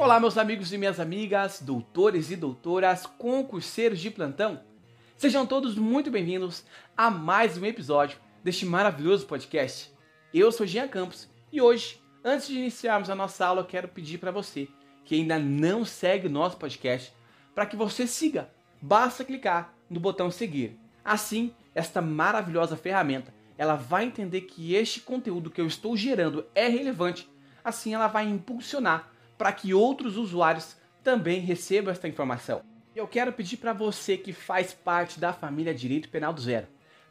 Olá, meus amigos e minhas amigas, doutores e doutoras, concurseiros de plantão. Sejam todos muito bem-vindos a mais um episódio deste maravilhoso podcast. Eu sou Jean Campos e hoje, antes de iniciarmos a nossa aula, eu quero pedir para você que ainda não segue o nosso podcast para que você siga. Basta clicar no botão seguir. Assim, esta maravilhosa ferramenta, ela vai entender que este conteúdo que eu estou gerando é relevante. Assim, ela vai impulsionar para que outros usuários também recebam esta informação. Eu quero pedir para você que faz parte da família Direito Penal do Zero,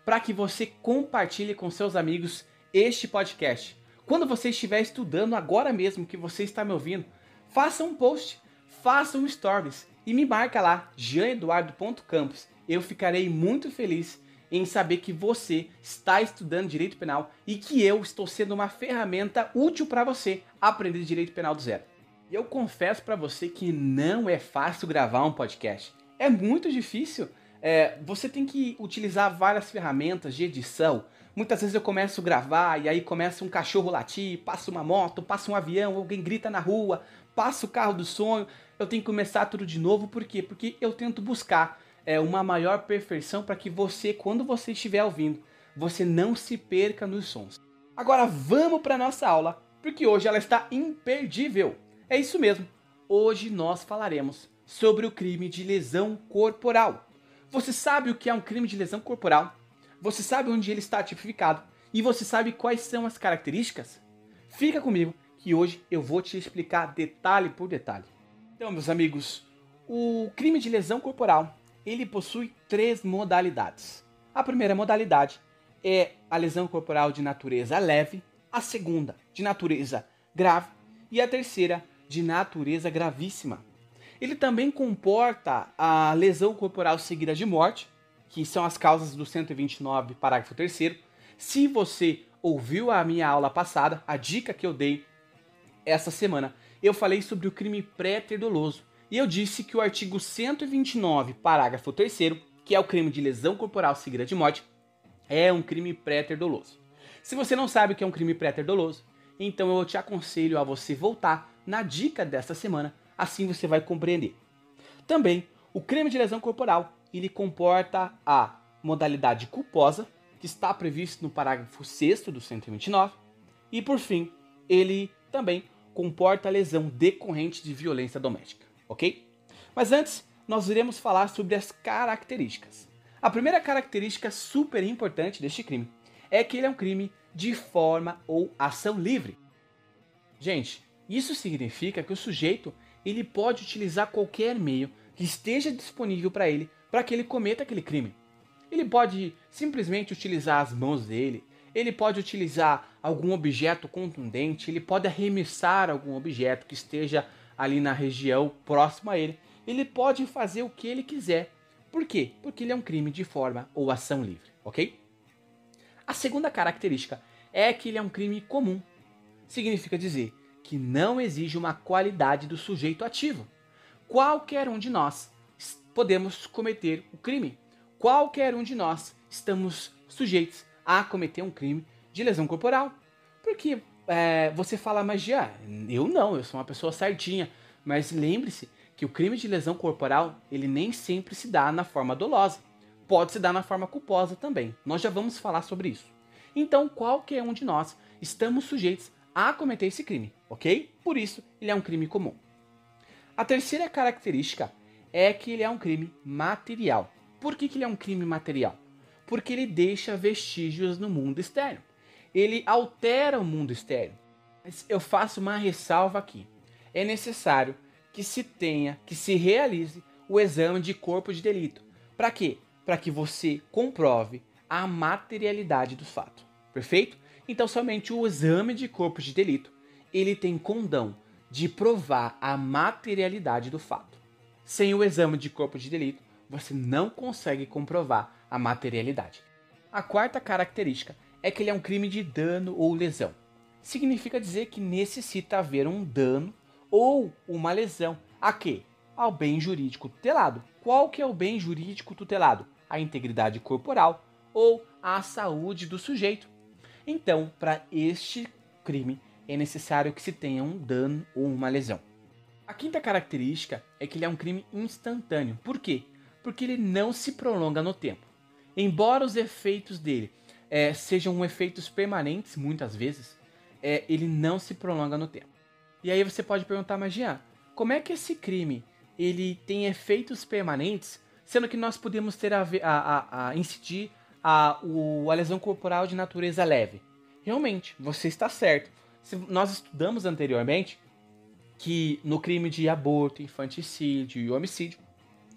para que você compartilhe com seus amigos este podcast. Quando você estiver estudando agora mesmo que você está me ouvindo, faça um post, faça um stories e me marca lá, janeduardo.campos. Eu ficarei muito feliz em saber que você está estudando direito penal e que eu estou sendo uma ferramenta útil para você aprender direito penal do zero. E eu confesso para você que não é fácil gravar um podcast. É muito difícil. É, você tem que utilizar várias ferramentas de edição. Muitas vezes eu começo a gravar e aí começa um cachorro latir, passa uma moto, passa um avião, alguém grita na rua, passa o carro do sonho. Eu tenho que começar tudo de novo. Por quê? Porque eu tento buscar é, uma maior perfeição para que você, quando você estiver ouvindo, você não se perca nos sons. Agora vamos para nossa aula, porque hoje ela está imperdível. É isso mesmo. Hoje nós falaremos sobre o crime de lesão corporal. Você sabe o que é um crime de lesão corporal? Você sabe onde ele está tipificado? E você sabe quais são as características? Fica comigo que hoje eu vou te explicar detalhe por detalhe. Então, meus amigos, o crime de lesão corporal, ele possui três modalidades. A primeira modalidade é a lesão corporal de natureza leve, a segunda de natureza grave e a terceira de natureza gravíssima. Ele também comporta a lesão corporal seguida de morte, que são as causas do 129, parágrafo 3. Se você ouviu a minha aula passada, a dica que eu dei essa semana, eu falei sobre o crime pré-ter doloso. E eu disse que o artigo 129, parágrafo 3, que é o crime de lesão corporal seguida de morte, é um crime pré-ter doloso. Se você não sabe o que é um crime pré-ter doloso, então eu te aconselho a você voltar na dica desta semana, assim você vai compreender. Também, o crime de lesão corporal, ele comporta a modalidade culposa, que está previsto no parágrafo 6 do 129, e por fim, ele também comporta a lesão decorrente de violência doméstica, ok? Mas antes, nós iremos falar sobre as características. A primeira característica super importante deste crime é que ele é um crime de forma ou ação livre. Gente, isso significa que o sujeito ele pode utilizar qualquer meio que esteja disponível para ele para que ele cometa aquele crime. Ele pode simplesmente utilizar as mãos dele, ele pode utilizar algum objeto contundente, ele pode arremessar algum objeto que esteja ali na região próxima a ele. Ele pode fazer o que ele quiser. Por quê? Porque ele é um crime de forma ou ação livre, ok? A segunda característica é que ele é um crime comum. Significa dizer que não exige uma qualidade do sujeito ativo. Qualquer um de nós podemos cometer o crime. Qualquer um de nós estamos sujeitos a cometer um crime de lesão corporal. Porque é, você fala, já, eu não, eu sou uma pessoa certinha. Mas lembre-se que o crime de lesão corporal, ele nem sempre se dá na forma dolosa. Pode se dar na forma culposa também. Nós já vamos falar sobre isso. Então, qualquer um de nós estamos sujeitos a cometer esse crime, ok? Por isso, ele é um crime comum. A terceira característica é que ele é um crime material. Por que, que ele é um crime material? Porque ele deixa vestígios no mundo externo. Ele altera o mundo externo. Mas eu faço uma ressalva aqui. É necessário que se tenha, que se realize o exame de corpo de delito. Para quê? Para que você comprove a materialidade do fato. Perfeito? Então somente o exame de corpo de delito, ele tem condão de provar a materialidade do fato. Sem o exame de corpo de delito, você não consegue comprovar a materialidade. A quarta característica é que ele é um crime de dano ou lesão. Significa dizer que necessita haver um dano ou uma lesão a quê? Ao bem jurídico tutelado. Qual que é o bem jurídico tutelado? A integridade corporal ou a saúde do sujeito. Então, para este crime, é necessário que se tenha um dano ou uma lesão. A quinta característica é que ele é um crime instantâneo. Por quê? Porque ele não se prolonga no tempo. Embora os efeitos dele é, sejam efeitos permanentes, muitas vezes, é, ele não se prolonga no tempo. E aí você pode perguntar, mas Jean, como é que esse crime ele tem efeitos permanentes, sendo que nós podemos ter a, a, a, incidir a, o, a lesão corporal de natureza leve? Realmente, você está certo. Se nós estudamos anteriormente que no crime de aborto, infanticídio e homicídio,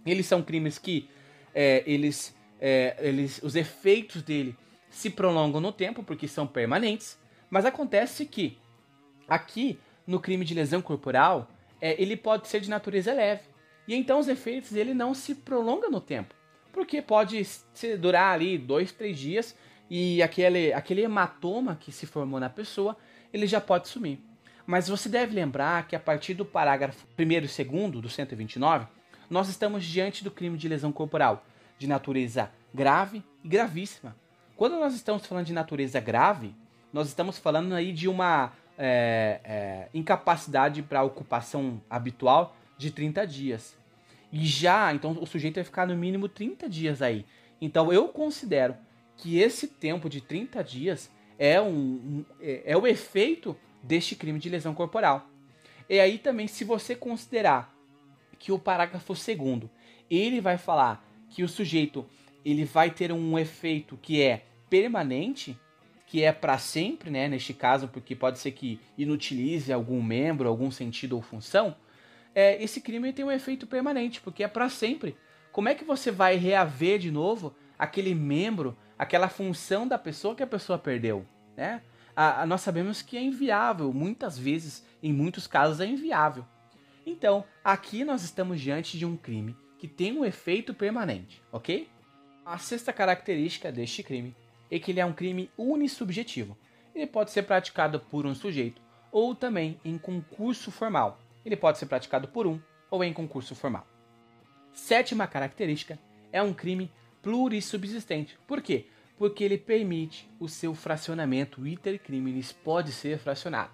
eles são crimes que é, eles, é, eles, os efeitos dele se prolongam no tempo porque são permanentes, mas acontece que aqui no crime de lesão corporal é, ele pode ser de natureza leve e então os efeitos ele não se prolongam no tempo porque pode durar ali dois, três dias e aquele, aquele hematoma que se formou na pessoa ele já pode sumir. Mas você deve lembrar que a partir do parágrafo 1 e 2 do 129, nós estamos diante do crime de lesão corporal de natureza grave e gravíssima. Quando nós estamos falando de natureza grave, nós estamos falando aí de uma é, é, incapacidade para ocupação habitual de 30 dias. E já, então o sujeito vai ficar no mínimo 30 dias aí. Então eu considero que esse tempo de 30 dias é, um, um é, é o efeito deste crime de lesão corporal. E aí também, se você considerar que o parágrafo segundo ele vai falar que o sujeito ele vai ter um efeito que é permanente, que é para sempre, né? Neste caso, porque pode ser que inutilize algum membro, algum sentido ou função. É, esse crime tem um efeito permanente, porque é para sempre. Como é que você vai reaver de novo aquele membro, aquela função da pessoa que a pessoa perdeu, né? a, a, nós sabemos que é inviável, muitas vezes, em muitos casos, é inviável. Então, aqui nós estamos diante de um crime que tem um efeito permanente, ok? A sexta característica deste crime é que ele é um crime unissubjetivo. Ele pode ser praticado por um sujeito ou também em concurso formal. Ele pode ser praticado por um ou em concurso formal. Sétima característica é um crime plurissubsistente. Por quê? porque ele permite o seu fracionamento. O pode ser fracionado.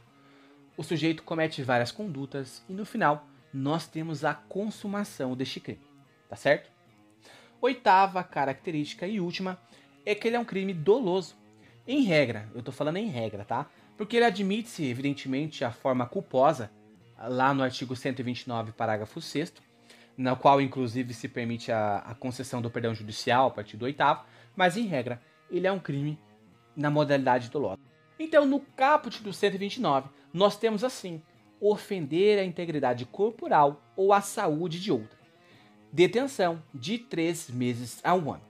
O sujeito comete várias condutas e no final nós temos a consumação deste crime, tá certo? Oitava característica e última é que ele é um crime doloso. Em regra, eu estou falando em regra, tá? Porque ele admite-se, evidentemente, a forma culposa, lá no artigo 129, parágrafo 6 na qual inclusive se permite a, a concessão do perdão judicial a partir do oitavo, mas em regra ele é um crime na modalidade dolosa. Então, no caput do 129, nós temos assim: ofender a integridade corporal ou a saúde de outra. Detenção de três meses a um ano.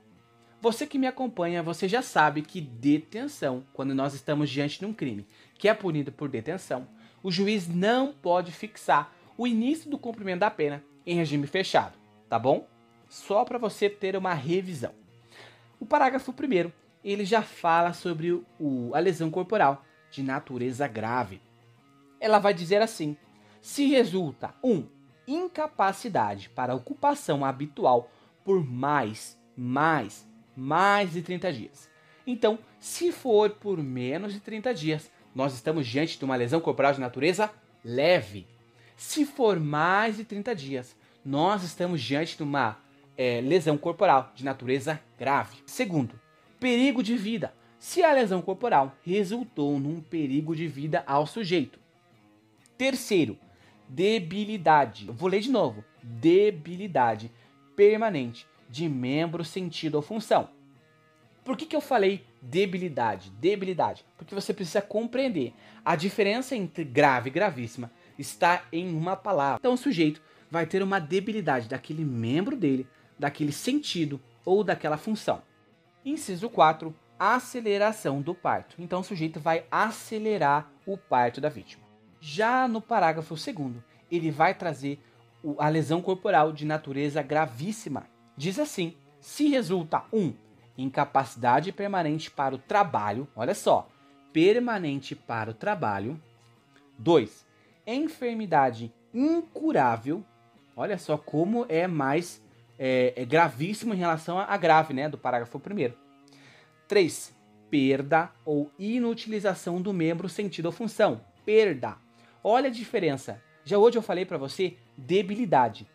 Você que me acompanha, você já sabe que detenção, quando nós estamos diante de um crime que é punido por detenção, o juiz não pode fixar o início do cumprimento da pena em regime fechado, tá bom? Só para você ter uma revisão. O parágrafo 1 ele já fala sobre o, a lesão corporal de natureza grave. Ela vai dizer assim: se resulta 1. Um, incapacidade para ocupação habitual por mais, mais, mais de 30 dias. Então, se for por menos de 30 dias, nós estamos diante de uma lesão corporal de natureza leve. Se for mais de 30 dias, nós estamos diante de uma é, lesão corporal de natureza grave. Segundo, perigo de vida, se a lesão corporal resultou num perigo de vida ao sujeito. Terceiro, debilidade. vou ler de novo. Debilidade permanente de membro, sentido ou função. Por que, que eu falei debilidade? Debilidade. Porque você precisa compreender. A diferença entre grave e gravíssima está em uma palavra. Então o sujeito vai ter uma debilidade daquele membro dele, daquele sentido ou daquela função. Inciso 4, aceleração do parto. Então o sujeito vai acelerar o parto da vítima. Já no parágrafo 2, ele vai trazer a lesão corporal de natureza gravíssima. Diz assim: se resulta 1. Um, incapacidade permanente para o trabalho, olha só, permanente para o trabalho. 2. Enfermidade incurável, olha só como é mais é, é gravíssimo em relação a grave, né, do parágrafo 1 3. Perda ou inutilização do membro sentido ou função. Perda. Olha a diferença. Já hoje eu falei para você debilidade.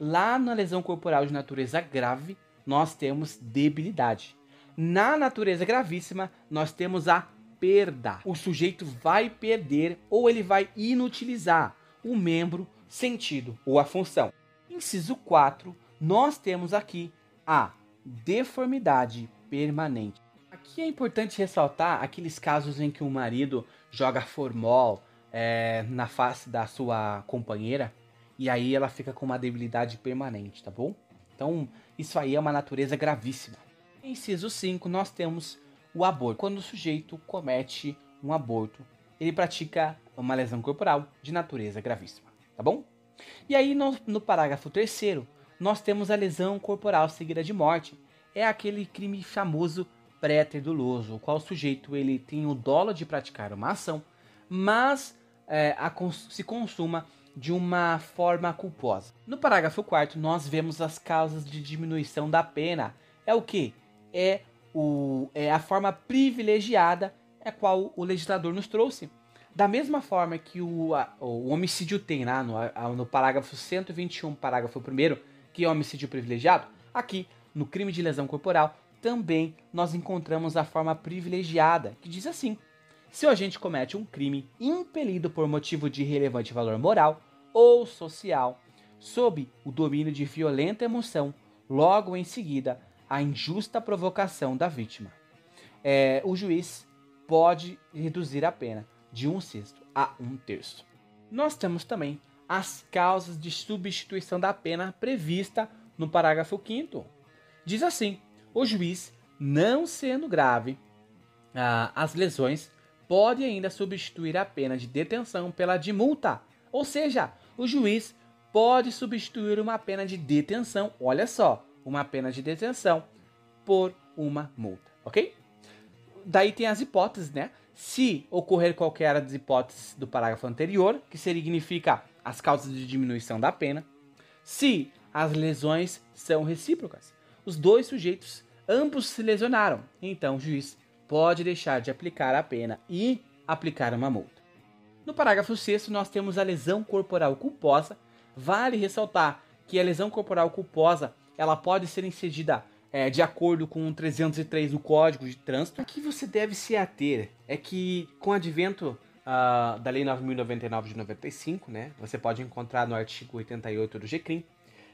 Lá na lesão corporal de natureza grave, nós temos debilidade. Na natureza gravíssima, nós temos a perda. O sujeito vai perder ou ele vai inutilizar o membro, sentido ou a função. Inciso 4, nós temos aqui a deformidade permanente. Aqui é importante ressaltar aqueles casos em que o marido joga formol é, na face da sua companheira e aí ela fica com uma debilidade permanente, tá bom? Então, isso aí é uma natureza gravíssima. Inciso 5, nós temos o aborto. Quando o sujeito comete um aborto, ele pratica uma lesão corporal de natureza gravíssima, tá bom? E aí, no, no parágrafo 3, nós temos a lesão corporal seguida de morte. É aquele crime famoso pré-treduloso, o qual o sujeito ele tem o dolo de praticar uma ação, mas é, a, se consuma de uma forma culposa. No parágrafo 4 nós vemos as causas de diminuição da pena. É o que? É, é a forma privilegiada a qual o legislador nos trouxe. Da mesma forma que o, a, o homicídio tem lá no, a, no parágrafo 121, parágrafo 1, que é homicídio privilegiado, aqui no crime de lesão corporal também nós encontramos a forma privilegiada, que diz assim: se o agente comete um crime impelido por motivo de relevante valor moral ou social, sob o domínio de violenta emoção, logo em seguida a injusta provocação da vítima, é, o juiz pode reduzir a pena de um sexto a um terço. Nós temos também as causas de substituição da pena prevista no parágrafo 5 Diz assim: o juiz, não sendo grave ah, as lesões, pode ainda substituir a pena de detenção pela de multa. Ou seja, o juiz pode substituir uma pena de detenção, olha só, uma pena de detenção por uma multa, ok? Daí tem as hipóteses, né? Se ocorrer qualquer das hipóteses do parágrafo anterior, que significa as causas de diminuição da pena, se as lesões são recíprocas, os dois sujeitos ambos se lesionaram, então o juiz pode deixar de aplicar a pena e aplicar uma multa. No parágrafo 6 nós temos a lesão corporal culposa. Vale ressaltar que a lesão corporal culposa ela pode ser incidida é, de acordo com 303 do Código de Trânsito. O que você deve se ater é que com o advento uh, da Lei 9.099 de 95, né, você pode encontrar no artigo 88 do GCRIM,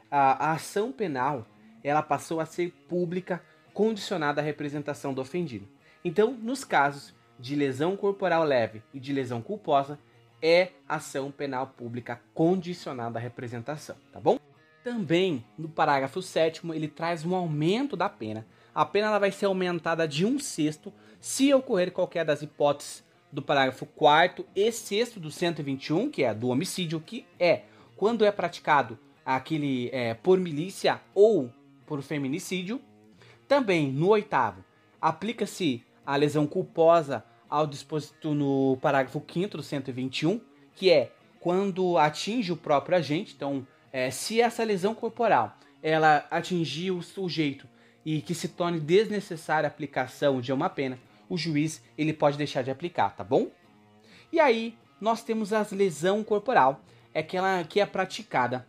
a, a ação penal ela passou a ser pública, condicionada à representação do ofendido. Então, nos casos de lesão corporal leve e de lesão culposa, é ação penal pública condicionada à representação, tá bom? Também, no parágrafo 7 ele traz um aumento da pena. A pena ela vai ser aumentada de um sexto se ocorrer qualquer das hipóteses do parágrafo 4 e 6 do 121, que é do homicídio, que é quando é praticado aquele é, por milícia ou por feminicídio. Também, no oitavo, aplica-se a lesão culposa ao disposto no parágrafo 5 do 121, que é quando atinge o próprio agente. Então, é, se essa lesão corporal ela atingir o sujeito e que se torne desnecessária a aplicação de uma pena, o juiz ele pode deixar de aplicar, tá bom? E aí nós temos a lesão corporal, é aquela que é praticada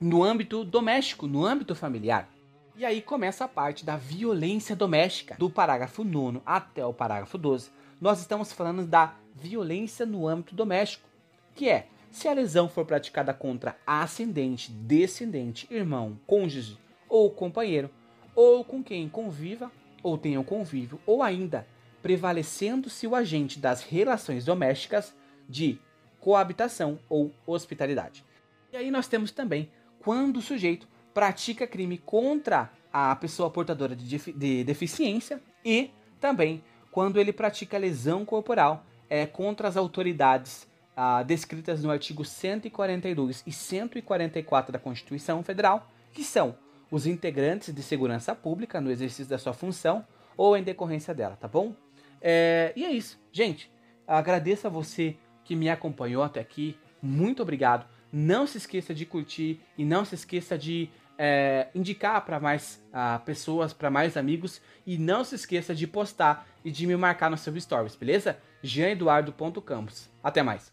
no âmbito doméstico, no âmbito familiar. E aí começa a parte da violência doméstica, do parágrafo 9 até o parágrafo 12. Nós estamos falando da violência no âmbito doméstico, que é se a lesão for praticada contra ascendente, descendente, irmão, cônjuge ou companheiro, ou com quem conviva ou tenha um convívio, ou ainda prevalecendo-se o agente das relações domésticas de coabitação ou hospitalidade. E aí nós temos também quando o sujeito pratica crime contra a pessoa portadora de, de deficiência e também quando ele pratica lesão corporal é, contra as autoridades ah, descritas no artigo 142 e 144 da Constituição Federal, que são os integrantes de segurança pública no exercício da sua função ou em decorrência dela, tá bom? É, e é isso, gente. Agradeço a você que me acompanhou até aqui. Muito obrigado. Não se esqueça de curtir e não se esqueça de é, indicar para mais uh, pessoas, para mais amigos. E não se esqueça de postar e de me marcar no seu stories, beleza? jeaneduardo.campos. Até mais.